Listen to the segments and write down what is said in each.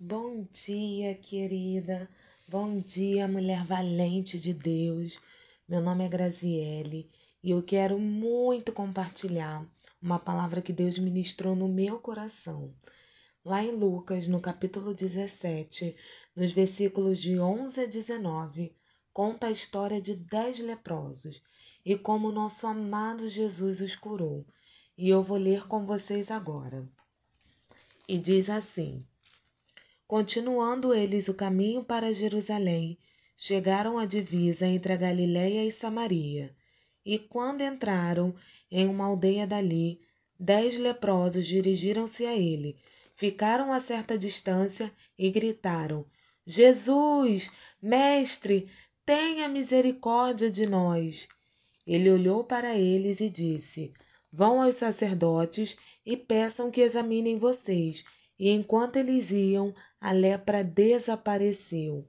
Bom dia, querida. Bom dia, mulher valente de Deus. Meu nome é Graziele e eu quero muito compartilhar uma palavra que Deus ministrou no meu coração. Lá em Lucas, no capítulo 17, nos versículos de 11 a 19, conta a história de dez leprosos e como nosso amado Jesus os curou. E eu vou ler com vocês agora. E diz assim: Continuando eles o caminho para Jerusalém, chegaram à divisa entre a Galiléia e Samaria. E quando entraram em uma aldeia dali, dez leprosos dirigiram-se a ele, ficaram a certa distância e gritaram: Jesus, mestre, tenha misericórdia de nós. Ele olhou para eles e disse: Vão aos sacerdotes e peçam que examinem vocês. E enquanto eles iam, a lepra desapareceu.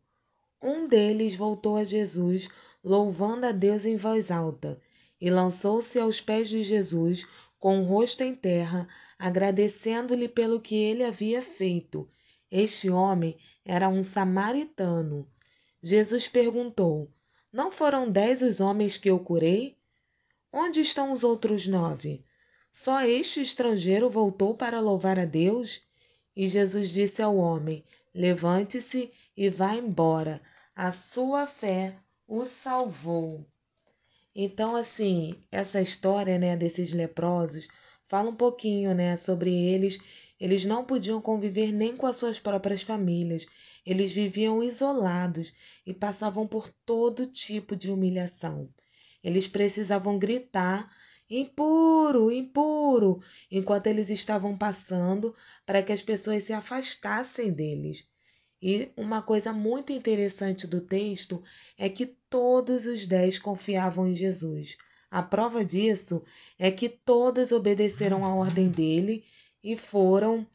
Um deles voltou a Jesus, louvando a Deus em voz alta, e lançou-se aos pés de Jesus, com o rosto em terra, agradecendo-lhe pelo que ele havia feito. Este homem era um samaritano. Jesus perguntou: Não foram dez os homens que eu curei? Onde estão os outros nove? Só este estrangeiro voltou para louvar a Deus? E Jesus disse ao homem: Levante-se e vá embora. A sua fé o salvou. Então, assim, essa história, né, desses leprosos fala um pouquinho, né, sobre eles. Eles não podiam conviver nem com as suas próprias famílias. Eles viviam isolados e passavam por todo tipo de humilhação. Eles precisavam gritar impuro, impuro, enquanto eles estavam passando para que as pessoas se afastassem deles. E uma coisa muito interessante do texto é que todos os dez confiavam em Jesus. A prova disso é que todos obedeceram à ordem dele e foram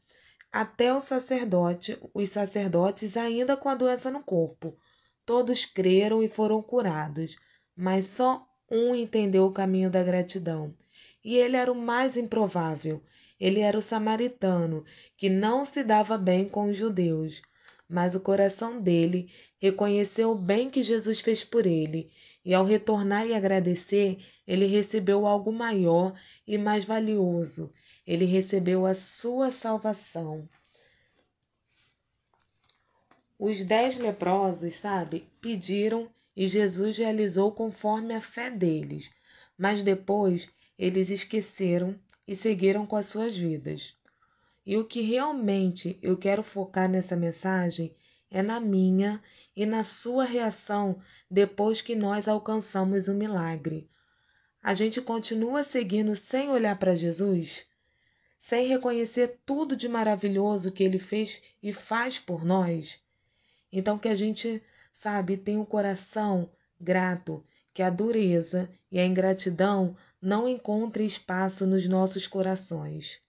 até o sacerdote, os sacerdotes ainda com a doença no corpo. Todos creram e foram curados, mas só um entendeu o caminho da gratidão. E ele era o mais improvável. Ele era o samaritano, que não se dava bem com os judeus. Mas o coração dele reconheceu o bem que Jesus fez por ele, e ao retornar e agradecer, ele recebeu algo maior e mais valioso. Ele recebeu a sua salvação. Os dez leprosos, sabe, pediram e Jesus realizou conforme a fé deles. Mas depois eles esqueceram e seguiram com as suas vidas. E o que realmente eu quero focar nessa mensagem é na minha e na sua reação depois que nós alcançamos o milagre. A gente continua seguindo sem olhar para Jesus? Sem reconhecer tudo de maravilhoso que ele fez e faz por nós? Então que a gente sabe, tem um coração grato, que a dureza e a ingratidão não encontrem espaço nos nossos corações.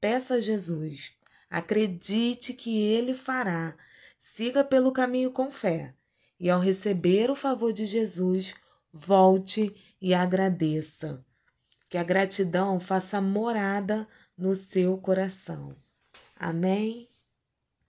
Peça a Jesus, acredite que Ele fará, siga pelo caminho com fé, e ao receber o favor de Jesus, volte e agradeça. Que a gratidão faça morada no seu coração. Amém?